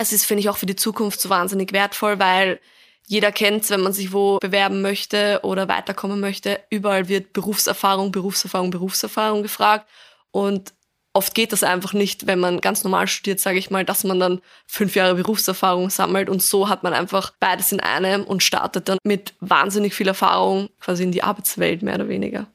Es ist, finde ich, auch für die Zukunft so wahnsinnig wertvoll, weil jeder kennt wenn man sich wo bewerben möchte oder weiterkommen möchte. Überall wird Berufserfahrung, Berufserfahrung, Berufserfahrung gefragt. Und oft geht das einfach nicht, wenn man ganz normal studiert, sage ich mal, dass man dann fünf Jahre Berufserfahrung sammelt. Und so hat man einfach beides in einem und startet dann mit wahnsinnig viel Erfahrung quasi in die Arbeitswelt, mehr oder weniger.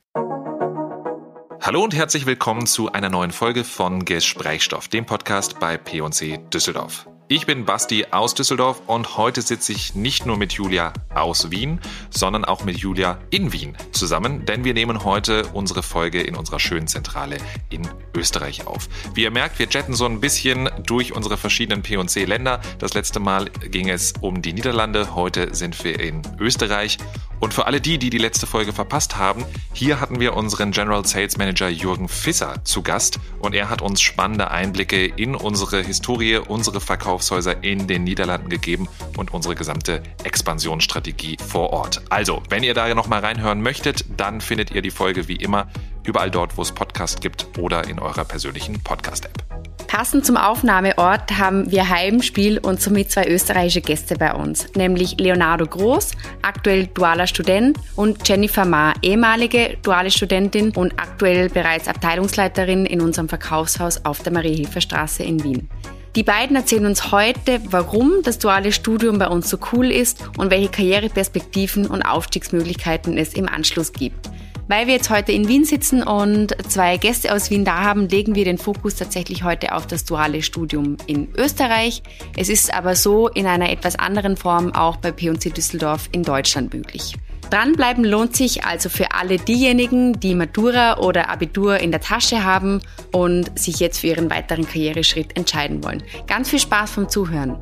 Hallo und herzlich willkommen zu einer neuen Folge von Gesprächsstoff, dem Podcast bei P&C Düsseldorf. Ich bin Basti aus Düsseldorf und heute sitze ich nicht nur mit Julia aus Wien, sondern auch mit Julia in Wien zusammen, denn wir nehmen heute unsere Folge in unserer schönen Zentrale in Österreich auf. Wie ihr merkt, wir jetten so ein bisschen durch unsere verschiedenen P&C-Länder. Das letzte Mal ging es um die Niederlande, heute sind wir in Österreich und für alle die, die die letzte Folge verpasst haben, hier hatten wir unseren General Sales Manager Jürgen Fisser zu Gast und er hat uns spannende Einblicke in unsere Historie, unsere Verkaufshäuser in den Niederlanden gegeben und unsere gesamte Expansionsstrategie vor Ort. Also, wenn ihr da noch mal reinhören möchtet, dann findet ihr die Folge wie immer überall dort, wo es Podcast gibt oder in eurer persönlichen Podcast-App. Passend zum Aufnahmeort haben wir Heimspiel und somit zwei österreichische Gäste bei uns, nämlich Leonardo Groß, aktuell dualer Student, und Jennifer Ma, ehemalige duale Studentin und aktuell bereits Abteilungsleiterin in unserem Verkaufshaus auf der Mariehilfer Straße in Wien. Die beiden erzählen uns heute, warum das duale Studium bei uns so cool ist und welche Karriereperspektiven und Aufstiegsmöglichkeiten es im Anschluss gibt. Weil wir jetzt heute in Wien sitzen und zwei Gäste aus Wien da haben, legen wir den Fokus tatsächlich heute auf das duale Studium in Österreich. Es ist aber so in einer etwas anderen Form auch bei P&C Düsseldorf in Deutschland möglich. Dranbleiben lohnt sich also für alle diejenigen, die Matura oder Abitur in der Tasche haben und sich jetzt für ihren weiteren Karriereschritt entscheiden wollen. Ganz viel Spaß vom Zuhören.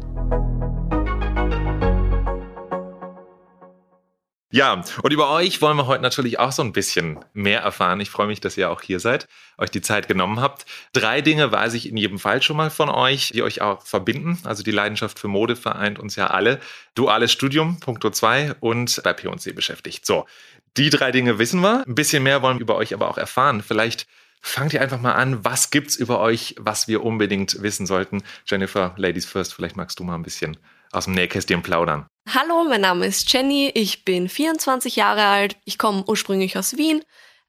Ja, und über euch wollen wir heute natürlich auch so ein bisschen mehr erfahren. Ich freue mich, dass ihr auch hier seid, euch die Zeit genommen habt. Drei Dinge weiß ich in jedem Fall schon mal von euch, die euch auch verbinden. Also die Leidenschaft für Mode vereint uns ja alle. Duales Studium, Punkto 2 und bei P&C beschäftigt. So, die drei Dinge wissen wir. Ein bisschen mehr wollen wir über euch aber auch erfahren. Vielleicht fangt ihr einfach mal an. Was gibt's über euch, was wir unbedingt wissen sollten? Jennifer, Ladies First, vielleicht magst du mal ein bisschen aus dem Nähkästchen plaudern. Hallo, mein Name ist Jenny, ich bin 24 Jahre alt, ich komme ursprünglich aus Wien,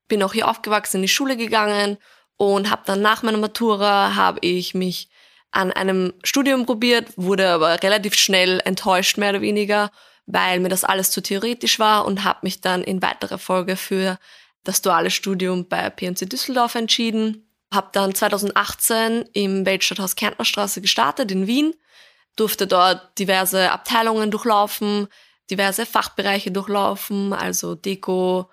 bin auch hier aufgewachsen, in die Schule gegangen und habe dann nach meiner Matura habe ich mich an einem Studium probiert, wurde aber relativ schnell enttäuscht mehr oder weniger, weil mir das alles zu theoretisch war und habe mich dann in weiterer Folge für das duale Studium bei PNC Düsseldorf entschieden. Habe dann 2018 im Weltstadthaus Kärntnerstraße gestartet in Wien durfte dort diverse Abteilungen durchlaufen, diverse Fachbereiche durchlaufen, also Deko,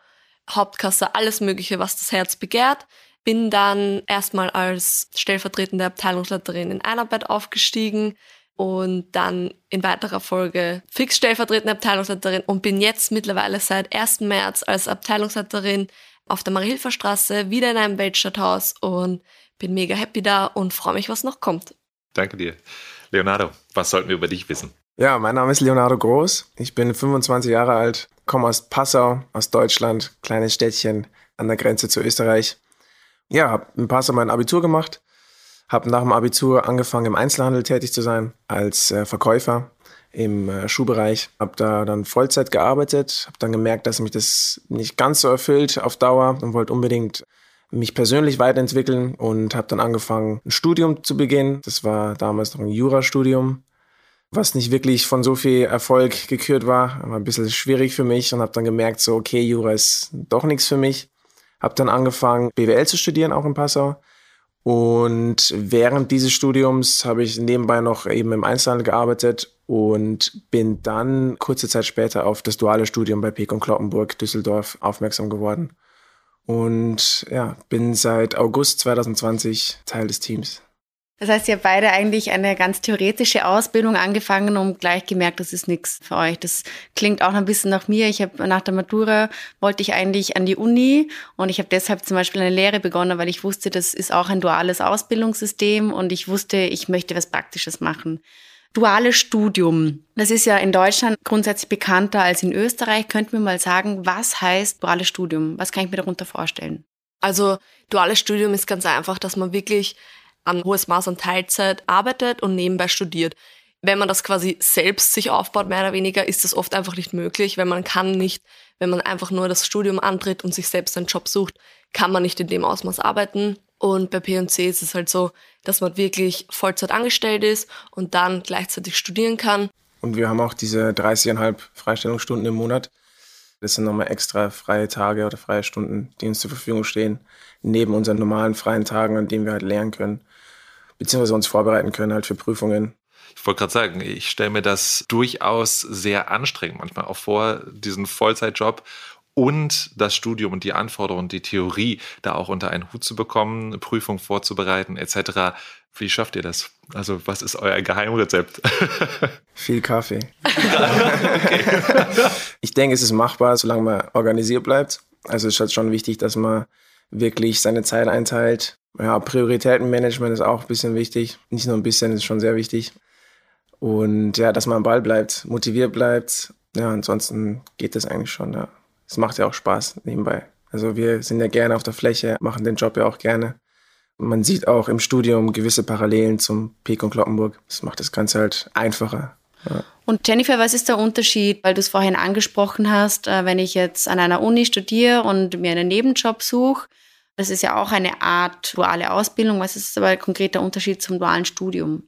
Hauptkasse, alles Mögliche, was das Herz begehrt. Bin dann erstmal als stellvertretende Abteilungsleiterin in Einarbeit aufgestiegen und dann in weiterer Folge fix stellvertretende Abteilungsleiterin und bin jetzt mittlerweile seit 1. März als Abteilungsleiterin auf der Mariehilfer Straße wieder in einem Weltstadthaus und bin mega happy da und freue mich, was noch kommt. Danke dir. Leonardo, was sollten wir über dich wissen? Ja, mein Name ist Leonardo Groß. Ich bin 25 Jahre alt, komme aus Passau, aus Deutschland, kleines Städtchen an der Grenze zu Österreich. Ja, habe in Passau mein Abitur gemacht, habe nach dem Abitur angefangen im Einzelhandel tätig zu sein als äh, Verkäufer im äh, Schuhbereich, habe da dann Vollzeit gearbeitet, habe dann gemerkt, dass mich das nicht ganz so erfüllt auf Dauer und wollte unbedingt mich persönlich weiterentwickeln und habe dann angefangen, ein Studium zu beginnen. Das war damals noch ein Jurastudium, was nicht wirklich von so viel Erfolg gekürt war. War ein bisschen schwierig für mich und habe dann gemerkt, so okay, Jura ist doch nichts für mich. Habe dann angefangen, BWL zu studieren, auch in Passau. Und während dieses Studiums habe ich nebenbei noch eben im Einzelhandel gearbeitet und bin dann kurze Zeit später auf das duale Studium bei Pekon Kloppenburg Düsseldorf aufmerksam geworden und ja, bin seit August 2020 Teil des Teams. Das heißt, ihr habt beide eigentlich eine ganz theoretische Ausbildung angefangen und gleich gemerkt, das ist nichts für euch. Das klingt auch ein bisschen nach mir. Ich habe nach der Matura wollte ich eigentlich an die Uni und ich habe deshalb zum Beispiel eine Lehre begonnen, weil ich wusste, das ist auch ein duales Ausbildungssystem und ich wusste, ich möchte was Praktisches machen. Duales Studium. Das ist ja in Deutschland grundsätzlich bekannter als in Österreich. Könnten wir mal sagen, was heißt duales Studium? Was kann ich mir darunter vorstellen? Also duales Studium ist ganz einfach, dass man wirklich ein hohes Maß an Teilzeit arbeitet und nebenbei studiert. wenn man das quasi selbst sich aufbaut, mehr oder weniger, ist das oft einfach nicht möglich, weil man kann nicht, wenn man einfach nur das Studium antritt und sich selbst einen Job sucht, kann man nicht in dem Ausmaß arbeiten. Und bei P&C ist es halt so, dass man wirklich Vollzeit angestellt ist und dann gleichzeitig studieren kann. Und wir haben auch diese 30,5 Freistellungsstunden im Monat. Das sind nochmal extra freie Tage oder freie Stunden, die uns zur Verfügung stehen, neben unseren normalen freien Tagen, an denen wir halt lernen können, beziehungsweise uns vorbereiten können halt für Prüfungen. Ich wollte gerade sagen, ich stelle mir das durchaus sehr anstrengend manchmal auch vor, diesen Vollzeitjob und das Studium und die Anforderungen, die Theorie da auch unter einen Hut zu bekommen, Prüfung vorzubereiten etc. Wie schafft ihr das? Also was ist euer Geheimrezept? Viel Kaffee. ich denke, es ist machbar, solange man organisiert bleibt. Also es ist halt schon wichtig, dass man wirklich seine Zeit einteilt. Ja, Prioritätenmanagement ist auch ein bisschen wichtig. Nicht nur ein bisschen, ist schon sehr wichtig. Und ja, dass man am Ball bleibt, motiviert bleibt. Ja, ansonsten geht das eigentlich schon. Ja. Es macht ja auch Spaß nebenbei. Also wir sind ja gerne auf der Fläche, machen den Job ja auch gerne. Man sieht auch im Studium gewisse Parallelen zum Peek und Kloppenburg. Das macht das Ganze halt einfacher. Ja. Und Jennifer, was ist der Unterschied, weil du es vorhin angesprochen hast, äh, wenn ich jetzt an einer Uni studiere und mir einen Nebenjob suche? Das ist ja auch eine Art duale Ausbildung. Was ist aber konkret der Unterschied zum dualen Studium?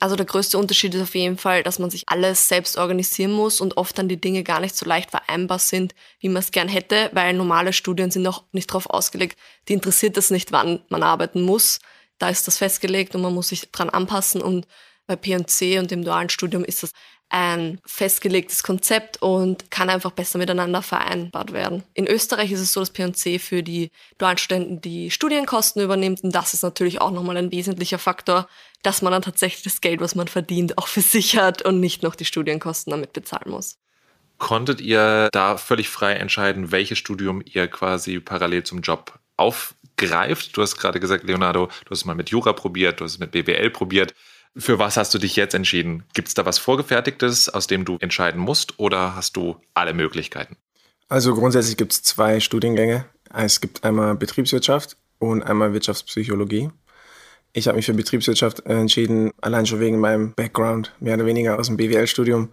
Also der größte Unterschied ist auf jeden Fall, dass man sich alles selbst organisieren muss und oft dann die Dinge gar nicht so leicht vereinbar sind, wie man es gern hätte, weil normale Studien sind auch nicht darauf ausgelegt. Die interessiert es nicht, wann man arbeiten muss. Da ist das festgelegt und man muss sich dran anpassen und bei P&C und dem dualen Studium ist das ein festgelegtes Konzept und kann einfach besser miteinander vereinbart werden. In Österreich ist es so, dass P&C für die dualen Studenten die Studienkosten übernimmt und das ist natürlich auch nochmal ein wesentlicher Faktor, dass man dann tatsächlich das Geld, was man verdient, auch für sich hat und nicht noch die Studienkosten damit bezahlen muss. Konntet ihr da völlig frei entscheiden, welches Studium ihr quasi parallel zum Job aufgreift? Du hast gerade gesagt, Leonardo, du hast es mal mit Jura probiert, du hast es mit BWL probiert. Für was hast du dich jetzt entschieden? Gibt es da was Vorgefertigtes, aus dem du entscheiden musst oder hast du alle Möglichkeiten? Also grundsätzlich gibt es zwei Studiengänge. Es gibt einmal Betriebswirtschaft und einmal Wirtschaftspsychologie. Ich habe mich für Betriebswirtschaft entschieden, allein schon wegen meinem Background, mehr oder weniger aus dem BWL-Studium.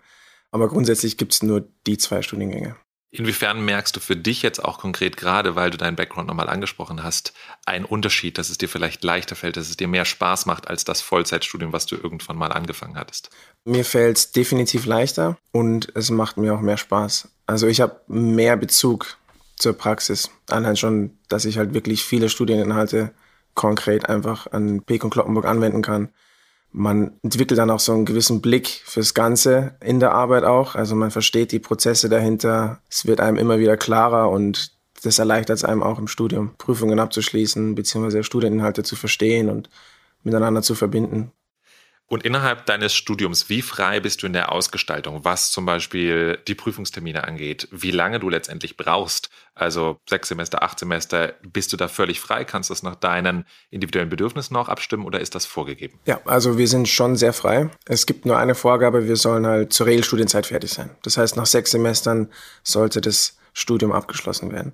Aber grundsätzlich gibt es nur die zwei Studiengänge. Inwiefern merkst du für dich jetzt auch konkret gerade, weil du deinen Background nochmal angesprochen hast, einen Unterschied, dass es dir vielleicht leichter fällt, dass es dir mehr Spaß macht als das Vollzeitstudium, was du irgendwann mal angefangen hattest? Mir fällt es definitiv leichter und es macht mir auch mehr Spaß. Also ich habe mehr Bezug zur Praxis. Allein schon, dass ich halt wirklich viele Studieninhalte konkret einfach an Peek und Kloppenburg anwenden kann man entwickelt dann auch so einen gewissen Blick fürs Ganze in der Arbeit auch. Also man versteht die Prozesse dahinter. Es wird einem immer wieder klarer und das erleichtert es einem auch im Studium, Prüfungen abzuschließen, beziehungsweise Studieninhalte zu verstehen und miteinander zu verbinden. Und innerhalb deines Studiums, wie frei bist du in der Ausgestaltung, was zum Beispiel die Prüfungstermine angeht, wie lange du letztendlich brauchst? Also sechs Semester, acht Semester, bist du da völlig frei? Kannst du das nach deinen individuellen Bedürfnissen noch abstimmen oder ist das vorgegeben? Ja, also wir sind schon sehr frei. Es gibt nur eine Vorgabe, wir sollen halt zur Regelstudienzeit fertig sein. Das heißt, nach sechs Semestern sollte das Studium abgeschlossen werden.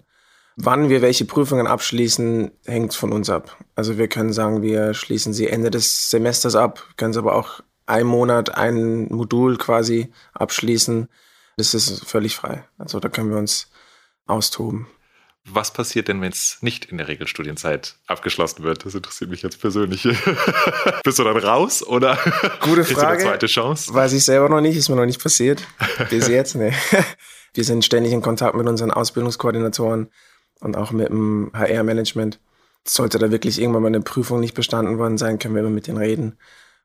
Wann wir welche Prüfungen abschließen, hängt von uns ab. Also wir können sagen, wir schließen sie Ende des Semesters ab, können sie aber auch einen Monat, ein Modul quasi abschließen. Das ist völlig frei. Also da können wir uns austoben. Was passiert denn, wenn es nicht in der Regelstudienzeit abgeschlossen wird? Das interessiert mich jetzt persönlich. Bist du dann raus oder Gute Frage. eine zweite Chance? Weiß ich selber noch nicht, ist mir noch nicht passiert. Bis jetzt, ne. Wir sind ständig in Kontakt mit unseren Ausbildungskoordinatoren und auch mit dem HR-Management. Sollte da wirklich irgendwann mal eine Prüfung nicht bestanden worden sein, können wir immer mit denen reden.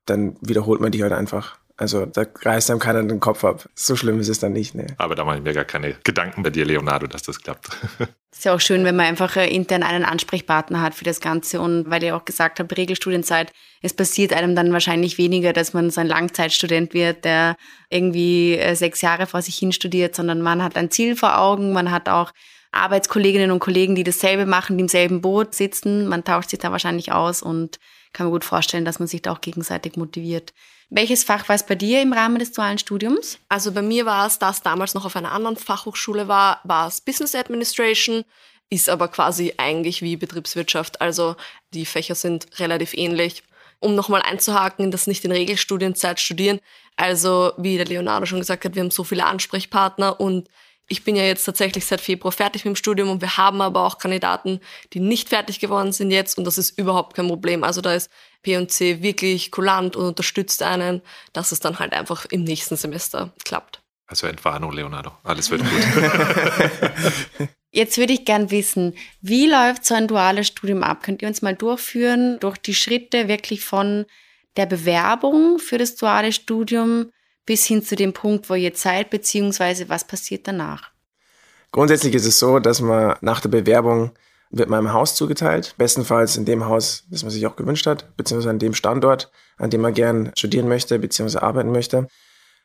Dann wiederholt man die halt einfach. Also da reißt einem keiner den Kopf ab. So schlimm ist es dann nicht. Nee. Aber da mache ich mir gar keine Gedanken bei dir, Leonardo, dass das klappt. ist ja auch schön, wenn man einfach äh, intern einen Ansprechpartner hat für das Ganze. Und weil ihr auch gesagt habt, Regelstudienzeit, es passiert einem dann wahrscheinlich weniger, dass man so ein Langzeitstudent wird, der irgendwie äh, sechs Jahre vor sich hin studiert, sondern man hat ein Ziel vor Augen, man hat auch Arbeitskolleginnen und Kollegen, die dasselbe machen, die im selben Boot sitzen. Man tauscht sich da wahrscheinlich aus und kann mir gut vorstellen, dass man sich da auch gegenseitig motiviert. Welches Fach war es bei dir im Rahmen des dualen Studiums? Also bei mir war es, da es damals noch auf einer anderen Fachhochschule war, war es Business Administration, ist aber quasi eigentlich wie Betriebswirtschaft. Also die Fächer sind relativ ähnlich. um nochmal einzuhaken, das nicht in Regelstudienzeit studieren. Also, wie der Leonardo schon gesagt hat, wir haben so viele Ansprechpartner und ich bin ja jetzt tatsächlich seit Februar fertig mit dem Studium und wir haben aber auch Kandidaten, die nicht fertig geworden sind jetzt und das ist überhaupt kein Problem. Also da ist P&C wirklich kulant und unterstützt einen, dass es dann halt einfach im nächsten Semester klappt. Also Entwarnung, Leonardo. Alles wird gut. Jetzt würde ich gern wissen, wie läuft so ein duales Studium ab? Könnt ihr uns mal durchführen durch die Schritte wirklich von der Bewerbung für das duale Studium bis hin zu dem Punkt, wo ihr seid, beziehungsweise was passiert danach? Grundsätzlich ist es so, dass man nach der Bewerbung wird man im Haus zugeteilt, bestenfalls in dem Haus, das man sich auch gewünscht hat, beziehungsweise an dem Standort, an dem man gern studieren möchte, beziehungsweise arbeiten möchte.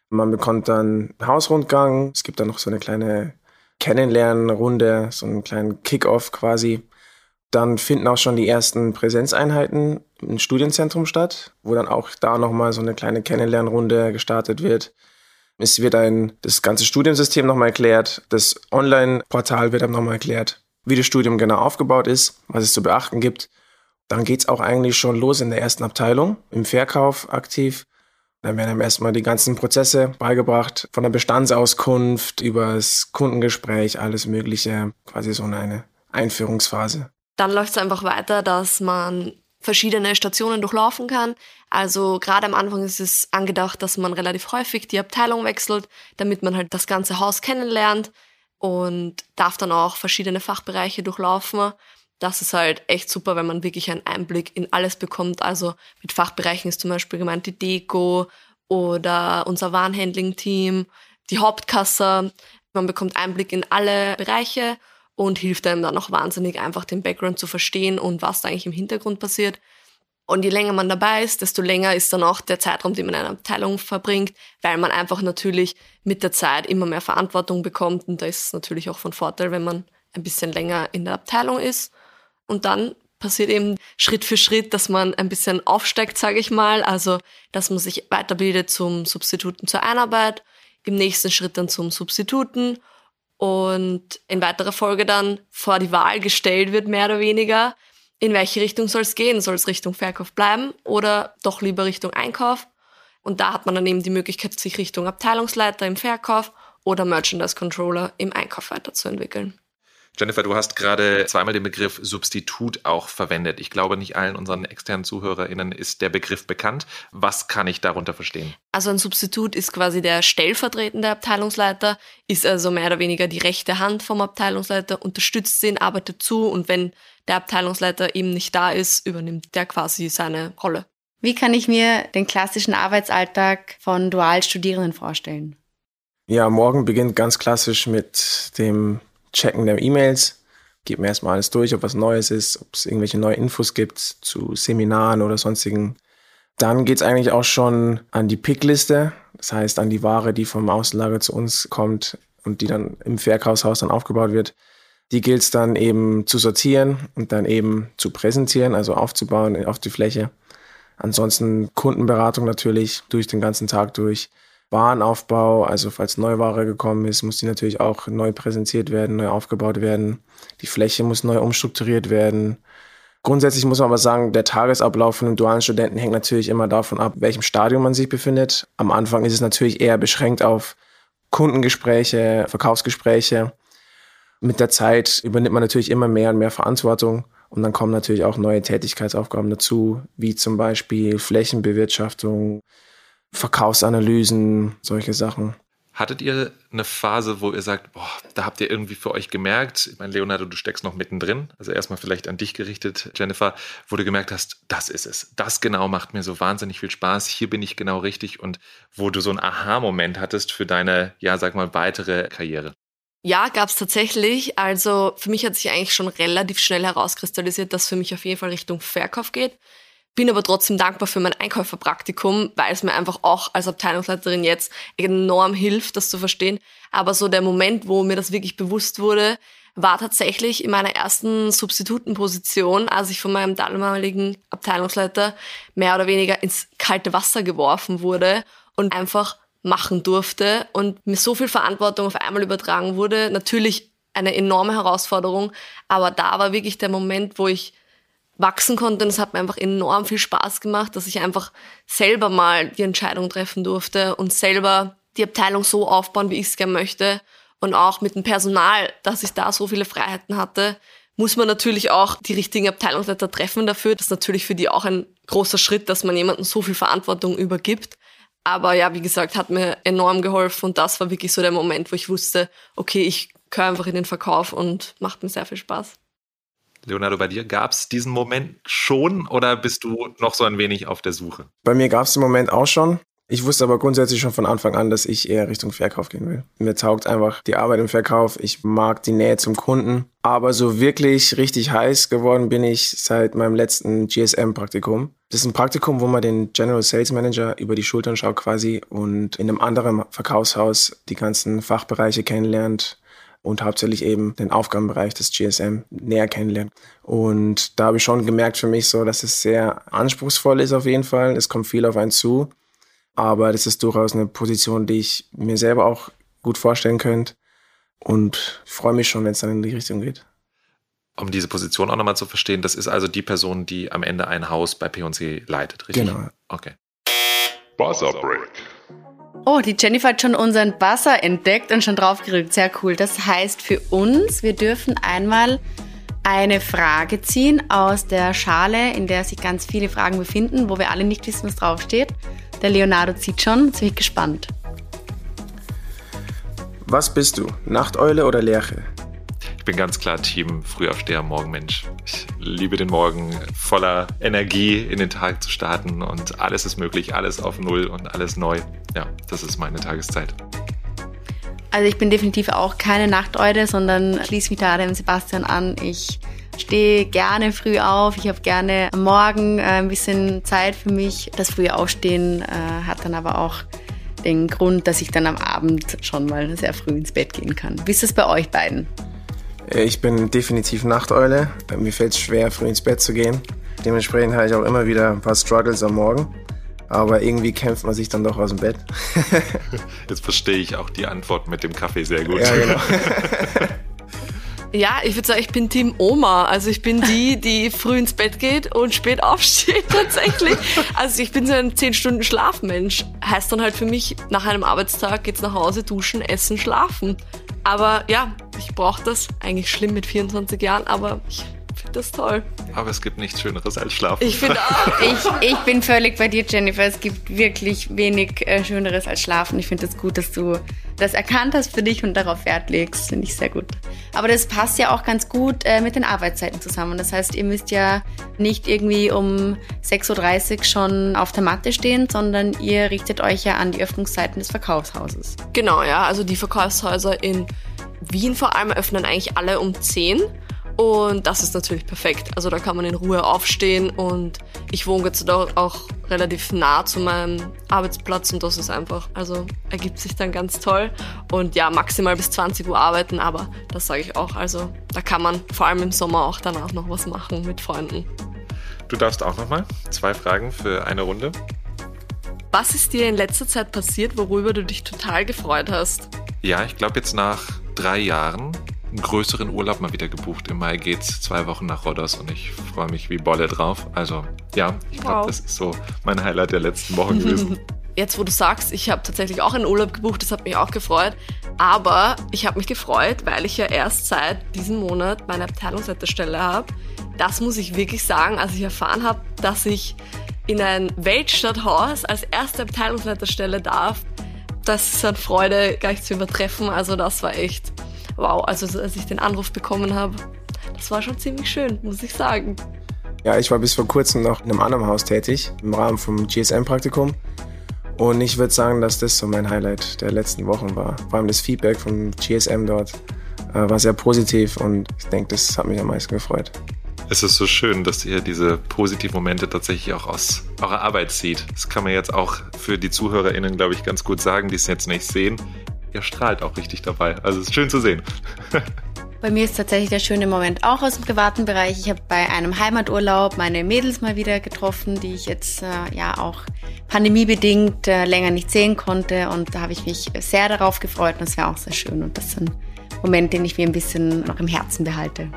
Man bekommt dann Hausrundgang, es gibt dann noch so eine kleine Kennenlernrunde, so einen kleinen Kick-off quasi. Dann finden auch schon die ersten Präsenzeinheiten im Studienzentrum statt, wo dann auch da nochmal so eine kleine Kennenlernrunde gestartet wird. Es wird ein, das ganze Studiensystem nochmal erklärt, das Online-Portal wird dann nochmal erklärt, wie das Studium genau aufgebaut ist, was es zu beachten gibt. Dann geht's auch eigentlich schon los in der ersten Abteilung, im Verkauf aktiv. Dann werden einem erstmal die ganzen Prozesse beigebracht, von der Bestandsauskunft über das Kundengespräch, alles Mögliche, quasi so eine Einführungsphase. Dann läuft es einfach weiter, dass man verschiedene Stationen durchlaufen kann. Also gerade am Anfang ist es angedacht, dass man relativ häufig die Abteilung wechselt, damit man halt das ganze Haus kennenlernt und darf dann auch verschiedene Fachbereiche durchlaufen das ist halt echt super, wenn man wirklich einen Einblick in alles bekommt. Also mit Fachbereichen ist zum Beispiel gemeint die Deko oder unser Warenhandling-Team, die Hauptkasse. Man bekommt Einblick in alle Bereiche und hilft einem dann auch wahnsinnig einfach den Background zu verstehen und was da eigentlich im Hintergrund passiert. Und je länger man dabei ist, desto länger ist dann auch der Zeitraum, den man in einer Abteilung verbringt, weil man einfach natürlich mit der Zeit immer mehr Verantwortung bekommt. Und da ist es natürlich auch von Vorteil, wenn man ein bisschen länger in der Abteilung ist. Und dann passiert eben Schritt für Schritt, dass man ein bisschen aufsteigt, sage ich mal. Also, dass man sich weiterbildet zum Substituten zur Einarbeit, im nächsten Schritt dann zum Substituten und in weiterer Folge dann vor die Wahl gestellt wird, mehr oder weniger. In welche Richtung soll es gehen? Soll es Richtung Verkauf bleiben oder doch lieber Richtung Einkauf? Und da hat man dann eben die Möglichkeit, sich Richtung Abteilungsleiter im Verkauf oder Merchandise Controller im Einkauf weiterzuentwickeln. Jennifer, du hast gerade zweimal den Begriff Substitut auch verwendet. Ich glaube, nicht allen unseren externen ZuhörerInnen ist der Begriff bekannt. Was kann ich darunter verstehen? Also ein Substitut ist quasi der stellvertretende Abteilungsleiter, ist also mehr oder weniger die rechte Hand vom Abteilungsleiter, unterstützt ihn, arbeitet zu und wenn der Abteilungsleiter eben nicht da ist, übernimmt der quasi seine Rolle. Wie kann ich mir den klassischen Arbeitsalltag von Dualstudierenden vorstellen? Ja, morgen beginnt ganz klassisch mit dem Checken der E-Mails, geht mir erstmal alles durch, ob was Neues ist, ob es irgendwelche neue Infos gibt zu Seminaren oder sonstigen. Dann geht es eigentlich auch schon an die Pickliste, das heißt an die Ware, die vom Außenlager zu uns kommt und die dann im Verkaufshaus dann aufgebaut wird. Die gilt es dann eben zu sortieren und dann eben zu präsentieren, also aufzubauen auf die Fläche. Ansonsten Kundenberatung natürlich durch den ganzen Tag durch. Warenaufbau, also falls Neuware gekommen ist, muss die natürlich auch neu präsentiert werden, neu aufgebaut werden. Die Fläche muss neu umstrukturiert werden. Grundsätzlich muss man aber sagen, der Tagesablauf von einem dualen Studenten hängt natürlich immer davon ab, welchem Stadium man sich befindet. Am Anfang ist es natürlich eher beschränkt auf Kundengespräche, Verkaufsgespräche. Mit der Zeit übernimmt man natürlich immer mehr und mehr Verantwortung. Und dann kommen natürlich auch neue Tätigkeitsaufgaben dazu, wie zum Beispiel Flächenbewirtschaftung, Verkaufsanalysen, solche Sachen. Hattet ihr eine Phase, wo ihr sagt, boah, da habt ihr irgendwie für euch gemerkt, ich meine, Leonardo, du steckst noch mittendrin, also erstmal vielleicht an dich gerichtet, Jennifer, wo du gemerkt hast, das ist es. Das genau macht mir so wahnsinnig viel Spaß. Hier bin ich genau richtig und wo du so einen Aha-Moment hattest für deine, ja, sag mal, weitere Karriere. Ja, gab es tatsächlich. Also für mich hat sich eigentlich schon relativ schnell herauskristallisiert, dass für mich auf jeden Fall Richtung Verkauf geht. Bin aber trotzdem dankbar für mein Einkäuferpraktikum, weil es mir einfach auch als Abteilungsleiterin jetzt enorm hilft, das zu verstehen. Aber so der Moment, wo mir das wirklich bewusst wurde, war tatsächlich in meiner ersten Substitutenposition, als ich von meinem damaligen Abteilungsleiter mehr oder weniger ins kalte Wasser geworfen wurde und einfach machen durfte und mir so viel Verantwortung auf einmal übertragen wurde. Natürlich eine enorme Herausforderung, aber da war wirklich der Moment, wo ich wachsen konnte und es hat mir einfach enorm viel Spaß gemacht, dass ich einfach selber mal die Entscheidung treffen durfte und selber die Abteilung so aufbauen, wie ich es gerne möchte und auch mit dem Personal, dass ich da so viele Freiheiten hatte, muss man natürlich auch die richtigen Abteilungsleiter treffen dafür. Das ist natürlich für die auch ein großer Schritt, dass man jemandem so viel Verantwortung übergibt. Aber ja, wie gesagt, hat mir enorm geholfen und das war wirklich so der Moment, wo ich wusste, okay, ich gehöre einfach in den Verkauf und macht mir sehr viel Spaß. Leonardo, bei dir gab es diesen Moment schon oder bist du noch so ein wenig auf der Suche? Bei mir gab es den Moment auch schon. Ich wusste aber grundsätzlich schon von Anfang an, dass ich eher Richtung Verkauf gehen will. Mir taugt einfach die Arbeit im Verkauf. Ich mag die Nähe zum Kunden. Aber so wirklich richtig heiß geworden bin ich seit meinem letzten GSM-Praktikum. Das ist ein Praktikum, wo man den General Sales Manager über die Schultern schaut quasi und in einem anderen Verkaufshaus die ganzen Fachbereiche kennenlernt und hauptsächlich eben den Aufgabenbereich des GSM näher kennenlernt. Und da habe ich schon gemerkt für mich so, dass es sehr anspruchsvoll ist auf jeden Fall. Es kommt viel auf einen zu. Aber das ist durchaus eine Position, die ich mir selber auch gut vorstellen könnte. Und freue mich schon, wenn es dann in die Richtung geht. Um diese Position auch nochmal zu verstehen, das ist also die Person, die am Ende ein Haus bei P&C leitet, richtig? Genau. Okay. Buzzer Break. Oh, die Jennifer hat schon unseren Buzzer entdeckt und schon draufgerückt. Sehr cool. Das heißt für uns, wir dürfen einmal eine Frage ziehen aus der Schale, in der sich ganz viele Fragen befinden, wo wir alle nicht wissen, was draufsteht. Der Leonardo zieht schon, jetzt bin ich gespannt. Was bist du? Nachteule oder Lerche? Ich bin ganz klar Team Frühaufsteher, Morgenmensch. Ich liebe den Morgen voller Energie in den Tag zu starten und alles ist möglich, alles auf Null und alles neu. Ja, das ist meine Tageszeit. Also ich bin definitiv auch keine Nachteule, sondern schließe mich da dem Sebastian an. Ich stehe gerne früh auf. Ich habe gerne am Morgen äh, ein bisschen Zeit für mich. Das frühe Aufstehen äh, hat dann aber auch den Grund, dass ich dann am Abend schon mal sehr früh ins Bett gehen kann. Wie ist das bei euch beiden? Äh, ich bin definitiv Nachteule. Mir fällt es schwer, früh ins Bett zu gehen. Dementsprechend habe ich auch immer wieder ein paar Struggles am Morgen. Aber irgendwie kämpft man sich dann doch aus dem Bett. Jetzt verstehe ich auch die Antwort mit dem Kaffee sehr gut. Ja, genau. Ja, ich würde sagen, ich bin Team Oma. Also ich bin die, die früh ins Bett geht und spät aufsteht tatsächlich. Also ich bin so ein 10 Stunden Schlafmensch. Heißt dann halt für mich, nach einem Arbeitstag geht's nach Hause, duschen, essen, schlafen. Aber ja, ich brauche das. Eigentlich schlimm mit 24 Jahren, aber ich finde das toll. Aber es gibt nichts Schöneres als Schlafen. Ich finde auch. Ich, ich bin völlig bei dir, Jennifer. Es gibt wirklich wenig äh, Schöneres als Schlafen. Ich finde es das gut, dass du das erkannt hast für dich und darauf Wert legst. Finde ich sehr gut. Aber das passt ja auch ganz gut äh, mit den Arbeitszeiten zusammen. Das heißt, ihr müsst ja nicht irgendwie um 6.30 Uhr schon auf der Matte stehen, sondern ihr richtet euch ja an die Öffnungszeiten des Verkaufshauses. Genau, ja. Also die Verkaufshäuser in Wien vor allem öffnen eigentlich alle um 10 und das ist natürlich perfekt. Also da kann man in Ruhe aufstehen und ich wohne jetzt auch relativ nah zu meinem Arbeitsplatz und das ist einfach, also ergibt sich dann ganz toll. Und ja, maximal bis 20 Uhr arbeiten, aber das sage ich auch. Also da kann man vor allem im Sommer auch danach noch was machen mit Freunden. Du darfst auch nochmal zwei Fragen für eine Runde. Was ist dir in letzter Zeit passiert, worüber du dich total gefreut hast? Ja, ich glaube jetzt nach drei Jahren einen größeren Urlaub mal wieder gebucht. Im Mai geht's zwei Wochen nach Rhodos und ich freue mich wie Bolle drauf. Also ja, ich glaube, Wow. das ist so mein Highlight der letzten Wochen gewesen. Jetzt, wo du sagst, ich habe tatsächlich auch einen Urlaub gebucht, das hat mich auch gefreut. Aber ich habe mich gefreut, weil ich ja erst seit diesem Monat meine Abteilungsleiterstelle habe. Das muss ich wirklich sagen, als ich erfahren habe, dass ich in ein Weltstadthaus als erste Abteilungsleiterstelle darf. Das ist an Freude gar nicht zu übertreffen. Also das war echt wow. Also als ich den Anruf bekommen habe, das war schon ziemlich schön, muss ich sagen. Ja, ich war bis vor kurzem noch in einem anderen Haus tätig, im Rahmen vom GSM-Praktikum. Und ich würde sagen, dass das so mein Highlight der letzten Wochen war. Vor allem das Feedback vom GSM dort äh, war sehr positiv und ich denke, das hat mich am meisten gefreut. Es ist so schön, dass ihr diese positiven Momente tatsächlich auch aus eurer Arbeit zieht. Das kann man jetzt auch für die ZuhörerInnen, glaube ich, ganz gut sagen, die es jetzt nicht sehen. Ihr strahlt auch richtig dabei. Also es ist schön zu sehen. Bei mir ist tatsächlich der schöne Moment auch aus dem privaten Bereich. Ich habe bei einem Heimaturlaub meine Mädels mal wieder getroffen, die ich jetzt äh, ja auch pandemiebedingt äh, länger nicht sehen konnte. Und da habe ich mich sehr darauf gefreut und das war auch sehr schön. Und das ist ein Moment, den ich mir ein bisschen noch im Herzen behalte.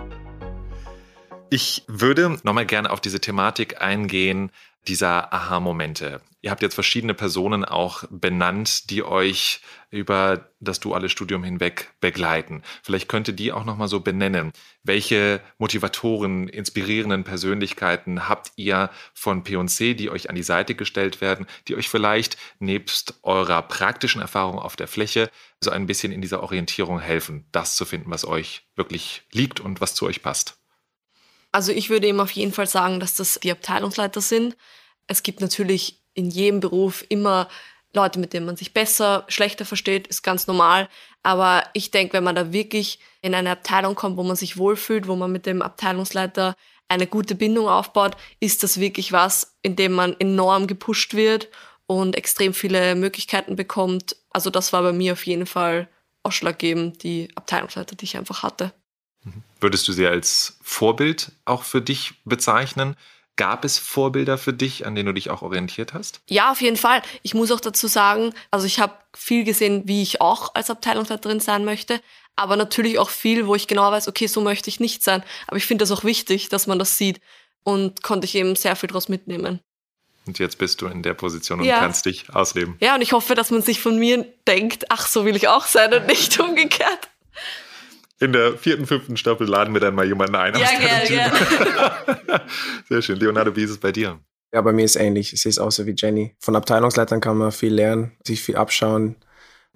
Ich würde nochmal gerne auf diese Thematik eingehen, dieser Aha-Momente. Ihr habt jetzt verschiedene Personen auch benannt, die euch über das duale Studium hinweg begleiten. Vielleicht könnt ihr die auch nochmal so benennen. Welche Motivatoren, inspirierenden Persönlichkeiten habt ihr von P&C, die euch an die Seite gestellt werden, die euch vielleicht nebst eurer praktischen Erfahrung auf der Fläche so ein bisschen in dieser Orientierung helfen, das zu finden, was euch wirklich liegt und was zu euch passt? Also ich würde eben auf jeden Fall sagen, dass das die Abteilungsleiter sind. Es gibt natürlich in jedem Beruf immer Leute, mit denen man sich besser, schlechter versteht, ist ganz normal. Aber ich denke, wenn man da wirklich in eine Abteilung kommt, wo man sich wohlfühlt, wo man mit dem Abteilungsleiter eine gute Bindung aufbaut, ist das wirklich was, in dem man enorm gepusht wird und extrem viele Möglichkeiten bekommt. Also das war bei mir auf jeden Fall ausschlaggebend, die Abteilungsleiter, die ich einfach hatte. Würdest du sie als Vorbild auch für dich bezeichnen? Gab es Vorbilder für dich, an denen du dich auch orientiert hast? Ja, auf jeden Fall. Ich muss auch dazu sagen, also ich habe viel gesehen, wie ich auch als Abteilungsleiterin sein möchte, aber natürlich auch viel, wo ich genau weiß, okay, so möchte ich nicht sein. Aber ich finde das auch wichtig, dass man das sieht und konnte ich eben sehr viel daraus mitnehmen. Und jetzt bist du in der Position und ja. kannst dich ausleben. Ja, und ich hoffe, dass man sich von mir denkt, ach, so will ich auch sein und nicht umgekehrt. In der vierten, fünften Staffel laden wir dann mal jemanden ein. Ja, gerne, gerne. Sehr schön. Leonardo, wie ist es bei dir? Ja, bei mir ist es ähnlich. Ich sehe es auch so wie Jenny. Von Abteilungsleitern kann man viel lernen, sich viel abschauen.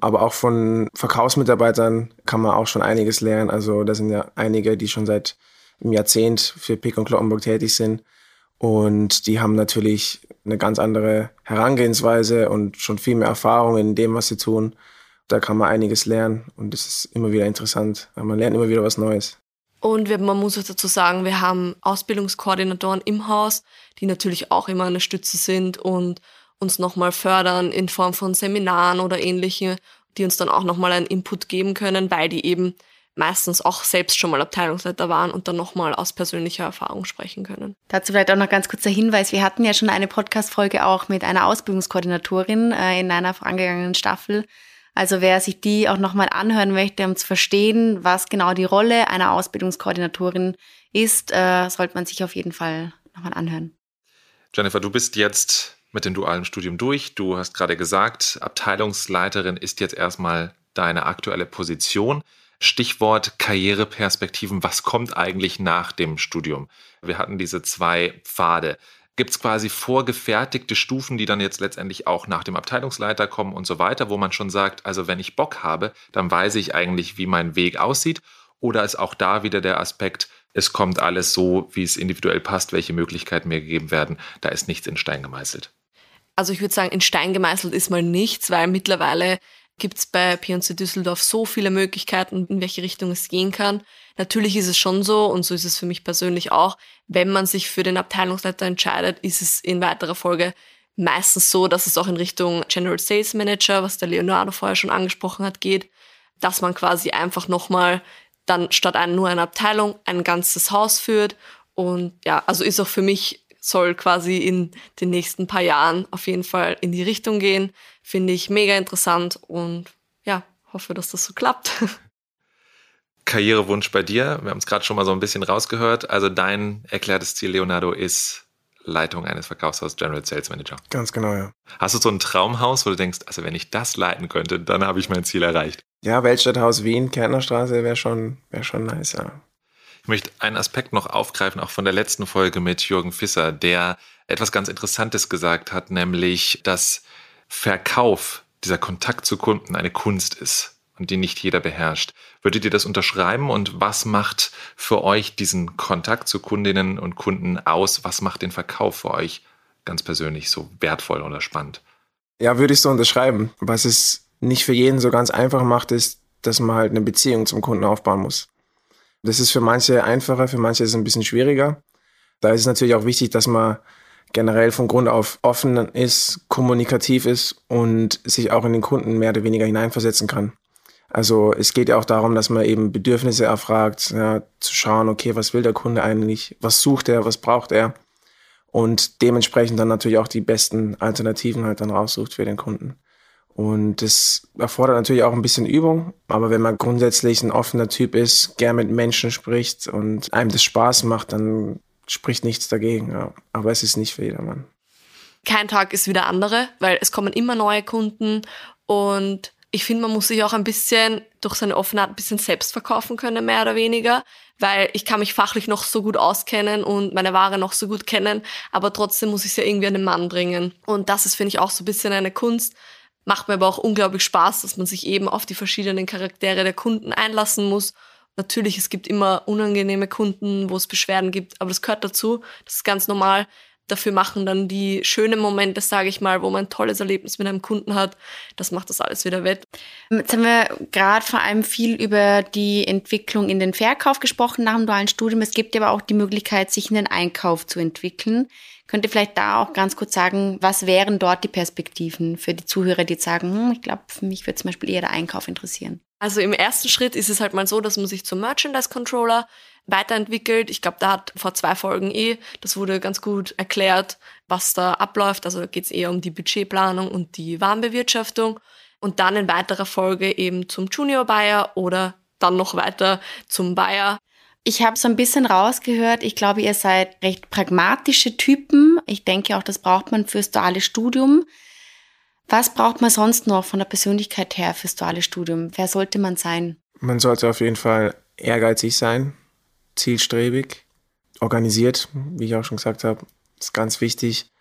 Aber auch von Verkaufsmitarbeitern kann man auch schon einiges lernen. Also da sind ja einige, die schon seit einem Jahrzehnt für Pick und Kloppenburg tätig sind. Und die haben natürlich eine ganz andere Herangehensweise und schon viel mehr Erfahrung in dem, was sie tun da kann man einiges lernen und es ist immer wieder interessant. Man lernt immer wieder was Neues. Und man muss dazu sagen, wir haben Ausbildungskoordinatoren im Haus, die natürlich auch immer eine Stütze sind und uns nochmal fördern in Form von Seminaren oder ähnliche, die uns dann auch nochmal einen Input geben können, weil die eben meistens auch selbst schon mal Abteilungsleiter waren und dann nochmal aus persönlicher Erfahrung sprechen können. Dazu vielleicht auch noch ganz kurzer Hinweis. Wir hatten ja schon eine Podcast-Folge auch mit einer Ausbildungskoordinatorin äh, in einer vorangegangenen Staffel. Also wer sich die auch nochmal anhören möchte, um zu verstehen, was genau die Rolle einer Ausbildungskoordinatorin ist, äh, sollte man sich auf jeden Fall nochmal anhören. Jennifer, du bist jetzt mit dem dualen Studium durch. Du hast gerade gesagt, Abteilungsleiterin ist jetzt erstmal deine aktuelle Position. Stichwort Karriereperspektiven. Was kommt eigentlich nach dem Studium? Wir hatten diese zwei Pfade gibt es quasi vorgefertigte Stufen, die dann jetzt letztendlich auch nach dem Abteilungsleiter kommen und so weiter, wo man schon sagt, also wenn ich Bock habe, dann weiß ich eigentlich, wie mein Weg aussieht. Oder ist auch da wieder der Aspekt, es kommt alles so, wie es individuell passt, welche Möglichkeiten mir gegeben werden. Da ist nichts in Stein gemeißelt. Also ich würde sagen, in Stein gemeißelt ist mal nichts, weil mittlerweile gibt es bei P&C Düsseldorf so viele Möglichkeiten, in welche Richtung es gehen kann. Natürlich ist es schon so, und so ist es für mich persönlich auch, wenn man sich für den Abteilungsleiter entscheidet, ist es in weiterer Folge meistens so, dass es auch in Richtung General Sales Manager, was der Leonardo vorher schon angesprochen hat, geht, dass man quasi einfach nochmal dann statt ein, nur eine Abteilung ein ganzes Haus führt. Und ja, also ist auch für mich soll quasi in den nächsten paar Jahren auf jeden Fall in die Richtung gehen. Finde ich mega interessant und ja, hoffe, dass das so klappt. Karrierewunsch bei dir? Wir haben es gerade schon mal so ein bisschen rausgehört. Also dein erklärtes Ziel, Leonardo, ist Leitung eines Verkaufshauses, General Sales Manager. Ganz genau, ja. Hast du so ein Traumhaus, wo du denkst, also wenn ich das leiten könnte, dann habe ich mein Ziel erreicht? Ja, Weltstadthaus Wien, Kärntnerstraße wäre schon, wär schon nice, ja. Ich möchte einen Aspekt noch aufgreifen, auch von der letzten Folge mit Jürgen Fisser, der etwas ganz Interessantes gesagt hat, nämlich, dass Verkauf, dieser Kontakt zu Kunden eine Kunst ist und die nicht jeder beherrscht. Würdet ihr das unterschreiben und was macht für euch diesen Kontakt zu Kundinnen und Kunden aus? Was macht den Verkauf für euch ganz persönlich so wertvoll oder spannend? Ja, würde ich so unterschreiben. Was es nicht für jeden so ganz einfach macht, ist, dass man halt eine Beziehung zum Kunden aufbauen muss. Das ist für manche einfacher, für manche ist es ein bisschen schwieriger. Da ist es natürlich auch wichtig, dass man generell von Grund auf offen ist, kommunikativ ist und sich auch in den Kunden mehr oder weniger hineinversetzen kann. Also es geht ja auch darum, dass man eben Bedürfnisse erfragt, ja, zu schauen, okay, was will der Kunde eigentlich, was sucht er, was braucht er und dementsprechend dann natürlich auch die besten Alternativen halt dann raussucht für den Kunden. Und das erfordert natürlich auch ein bisschen Übung. Aber wenn man grundsätzlich ein offener Typ ist, gern mit Menschen spricht und einem das Spaß macht, dann spricht nichts dagegen. Ja. Aber es ist nicht für jedermann. Kein Tag ist wie der andere, weil es kommen immer neue Kunden und ich finde, man muss sich auch ein bisschen durch seine Offenheit ein bisschen selbst verkaufen können, mehr oder weniger, weil ich kann mich fachlich noch so gut auskennen und meine Ware noch so gut kennen, aber trotzdem muss ich es ja irgendwie an den Mann bringen. Und das ist, finde ich, auch so ein bisschen eine Kunst. Macht mir aber auch unglaublich Spaß, dass man sich eben auf die verschiedenen Charaktere der Kunden einlassen muss. Natürlich, es gibt immer unangenehme Kunden, wo es Beschwerden gibt, aber das gehört dazu. Das ist ganz normal dafür machen dann die schönen Momente, sage ich mal, wo man ein tolles Erlebnis mit einem Kunden hat. Das macht das alles wieder wett. Jetzt haben wir gerade vor allem viel über die Entwicklung in den Verkauf gesprochen nach dem dualen Studium. Es gibt aber auch die Möglichkeit, sich in den Einkauf zu entwickeln. Könnt ihr vielleicht da auch ganz kurz sagen, was wären dort die Perspektiven für die Zuhörer, die sagen, hm, ich glaube, für mich würde zum Beispiel eher der Einkauf interessieren? Also im ersten Schritt ist es halt mal so, dass man sich zum Merchandise Controller weiterentwickelt. Ich glaube, da hat vor zwei Folgen eh, das wurde ganz gut erklärt, was da abläuft. Also da geht es eher um die Budgetplanung und die Warenbewirtschaftung. Und dann in weiterer Folge eben zum Junior Buyer oder dann noch weiter zum Buyer. Ich habe so ein bisschen rausgehört, ich glaube, ihr seid recht pragmatische Typen. Ich denke auch, das braucht man fürs duale Studium. Was braucht man sonst noch von der Persönlichkeit her fürs duale Studium? Wer sollte man sein? Man sollte auf jeden Fall ehrgeizig sein, zielstrebig, organisiert, wie ich auch schon gesagt habe, ist ganz wichtig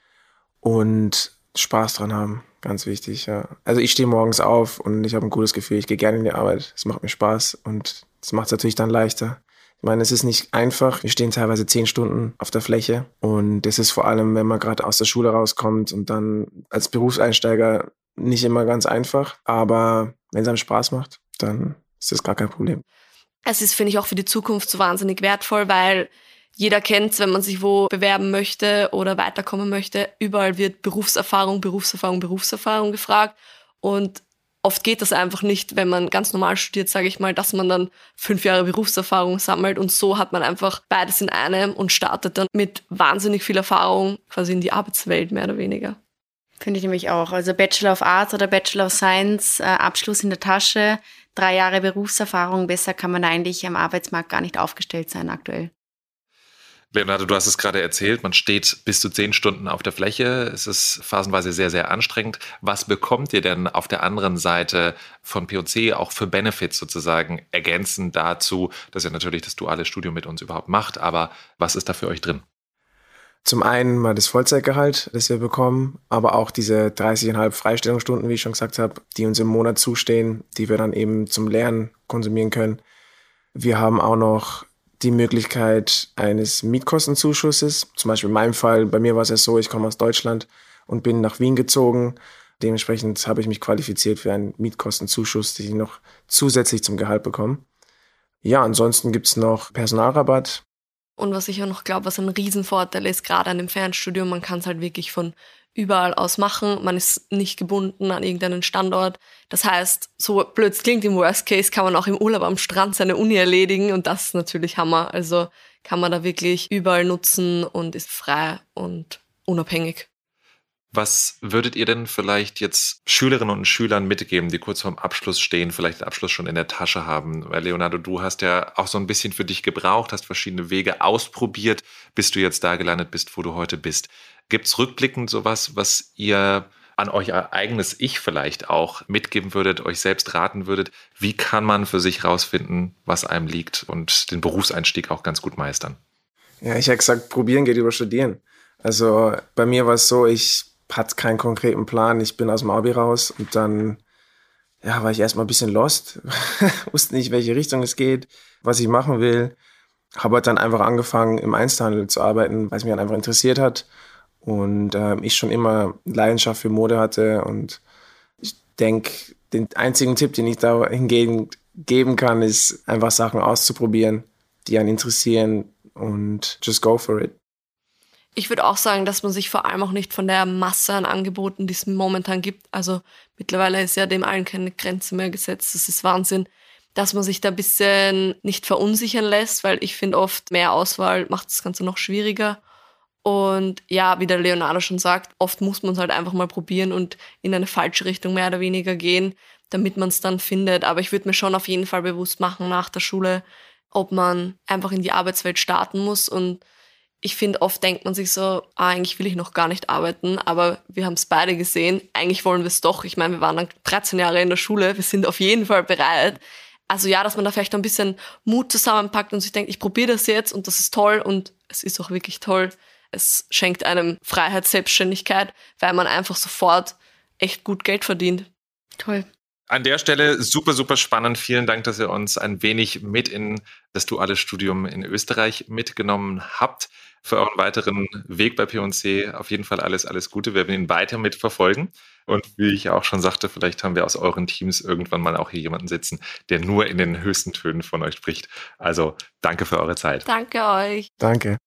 und Spaß dran haben, ganz wichtig. Ja. Also ich stehe morgens auf und ich habe ein gutes Gefühl, ich gehe gerne in die Arbeit, es macht mir Spaß und es macht es natürlich dann leichter. Ich meine, es ist nicht einfach. Wir stehen teilweise zehn Stunden auf der Fläche und das ist vor allem, wenn man gerade aus der Schule rauskommt und dann als Berufseinsteiger nicht immer ganz einfach. Aber wenn es einem Spaß macht, dann ist das gar kein Problem es ist, finde ich, auch für die Zukunft so wahnsinnig wertvoll, weil jeder kennt wenn man sich wo bewerben möchte oder weiterkommen möchte. Überall wird Berufserfahrung, Berufserfahrung, Berufserfahrung gefragt. Und oft geht das einfach nicht, wenn man ganz normal studiert, sage ich mal, dass man dann fünf Jahre Berufserfahrung sammelt. Und so hat man einfach beides in einem und startet dann mit wahnsinnig viel Erfahrung quasi in die Arbeitswelt, mehr oder weniger. Finde ich nämlich auch. Also Bachelor of Arts oder Bachelor of Science, äh, Abschluss in der Tasche, drei Jahre Berufserfahrung, besser kann man eigentlich am Arbeitsmarkt gar nicht aufgestellt sein aktuell. Leonardo, du hast es gerade erzählt, man steht bis zu zehn Stunden auf der Fläche. Es ist phasenweise sehr, sehr anstrengend. Was bekommt ihr denn auf der anderen Seite von P&C auch für Benefits sozusagen ergänzend dazu, dass ihr natürlich das duale Studium mit uns überhaupt macht, aber was ist da für euch drin? Zum einen mal das Vollzeitgehalt, das wir bekommen, aber auch diese 30,5 Freistellungsstunden, wie ich schon gesagt habe, die uns im Monat zustehen, die wir dann eben zum Lernen konsumieren können. Wir haben auch noch die Möglichkeit eines Mietkostenzuschusses. Zum Beispiel in meinem Fall, bei mir war es ja so, ich komme aus Deutschland und bin nach Wien gezogen. Dementsprechend habe ich mich qualifiziert für einen Mietkostenzuschuss, den ich noch zusätzlich zum Gehalt bekomme. Ja, ansonsten gibt's noch Personalrabatt. Und was ich auch noch glaube, was ein Riesenvorteil ist, gerade an dem Fernstudium, man kann es halt wirklich von überall aus machen. Man ist nicht gebunden an irgendeinen Standort. Das heißt, so blöd es klingt, im Worst Case kann man auch im Urlaub am Strand seine Uni erledigen und das ist natürlich Hammer. Also kann man da wirklich überall nutzen und ist frei und unabhängig. Was würdet ihr denn vielleicht jetzt Schülerinnen und Schülern mitgeben, die kurz vorm Abschluss stehen, vielleicht den Abschluss schon in der Tasche haben? Weil Leonardo, du hast ja auch so ein bisschen für dich gebraucht, hast verschiedene Wege ausprobiert, bis du jetzt da gelandet bist, wo du heute bist. Gibt es rückblickend sowas, was ihr an euch eigenes Ich vielleicht auch mitgeben würdet, euch selbst raten würdet? Wie kann man für sich rausfinden, was einem liegt und den Berufseinstieg auch ganz gut meistern? Ja, ich habe gesagt, probieren geht über studieren. Also bei mir war es so, ich hatte keinen konkreten Plan. Ich bin aus dem Abi raus und dann ja, war ich erstmal ein bisschen lost, wusste nicht, welche Richtung es geht, was ich machen will. Habe halt dann einfach angefangen, im Einzelhandel zu arbeiten, weil es mich dann einfach interessiert hat. Und äh, ich schon immer Leidenschaft für Mode hatte. Und ich denke, den einzigen Tipp, den ich da hingegen geben kann, ist einfach Sachen auszuprobieren, die einen interessieren und just go for it. Ich würde auch sagen, dass man sich vor allem auch nicht von der Masse an Angeboten, die es momentan gibt, also mittlerweile ist ja dem allen keine Grenze mehr gesetzt, das ist Wahnsinn, dass man sich da ein bisschen nicht verunsichern lässt, weil ich finde oft mehr Auswahl macht das Ganze noch schwieriger Und ja, wie der Leonardo schon sagt, oft muss man es halt einfach mal probieren und in eine falsche Richtung mehr oder weniger gehen, damit man es dann findet. Aber ich würde mir schon auf jeden Fall bewusst machen nach der Schule, ob man einfach in die Arbeitswelt starten muss. Und ich finde, oft denkt man sich so, ah, eigentlich will ich noch gar nicht arbeiten, aber wir haben es beide gesehen, eigentlich wollen wir es doch. Ich meine, wir waren dann 13 Jahre in der Schule, wir sind auf jeden Fall bereit. Also ja, dass man da vielleicht ein bisschen Mut zusammenpackt und sich denkt, ich probiere das jetzt und das ist toll und es ist auch wirklich toll. Es schenkt einem Freiheit, Selbstständigkeit, weil man einfach sofort echt gut Geld verdient. Toll. An der Stelle super, super spannend. Vielen Dank, dass ihr uns ein wenig mit in das duale Studium in Österreich mitgenommen habt. Für euren weiteren Weg bei P&C auf jeden Fall alles, alles Gute. Wir werden ihn weiter mitverfolgen. Und wie ich auch schon sagte, vielleicht haben wir aus euren Teams irgendwann mal auch hier jemanden sitzen, der nur in den höchsten Tönen von euch spricht. Also danke für eure Zeit. Danke euch. Danke.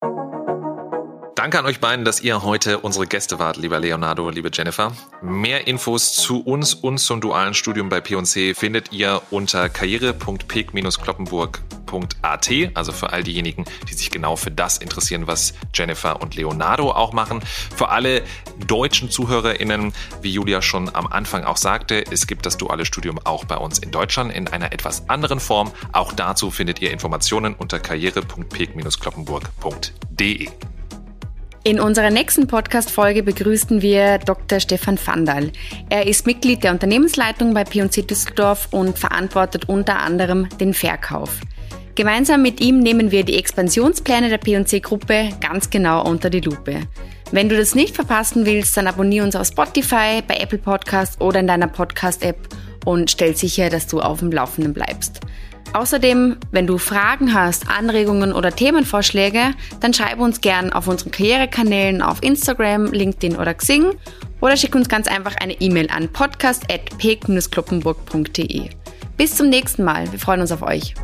Danke an euch beiden, dass ihr heute unsere Gäste wart, lieber Leonardo, liebe Jennifer. Mehr Infos zu uns und zum dualen Studium bei P&C findet ihr unter karriere.peak-kloppenburg.at, also für all diejenigen, die sich genau für das interessieren, was Jennifer und Leonardo auch machen. Für alle deutschen ZuhörerInnen, wie Julia schon am Anfang auch sagte, es gibt das duale Studium auch bei uns in Deutschland in einer etwas anderen Form. Auch dazu findet ihr Informationen unter karriere.peak-kloppenburg.de. In unserer nächsten Podcast-Folge begrüßen wir Dr. Stefan Vandal. Er ist Mitglied der Unternehmensleitung bei P&C Düsseldorf und verantwortet unter anderem den Verkauf. Gemeinsam mit ihm nehmen wir die Expansionspläne der P&C-Gruppe ganz genau unter die Lupe. Wenn du das nicht verpassen willst, dann abonniere uns auf Spotify, bei Apple Podcast oder in deiner Podcast-App und stell sicher, dass du auf dem Laufenden bleibst. Außerdem, wenn du Fragen hast, Anregungen oder Themenvorschläge, dann schreib uns gern auf unseren Karrierekanälen auf Instagram, LinkedIn oder Xing oder schick uns ganz einfach eine E-Mail an podcast.pek-kloppenburg.de. Bis zum nächsten Mal. Wir freuen uns auf euch.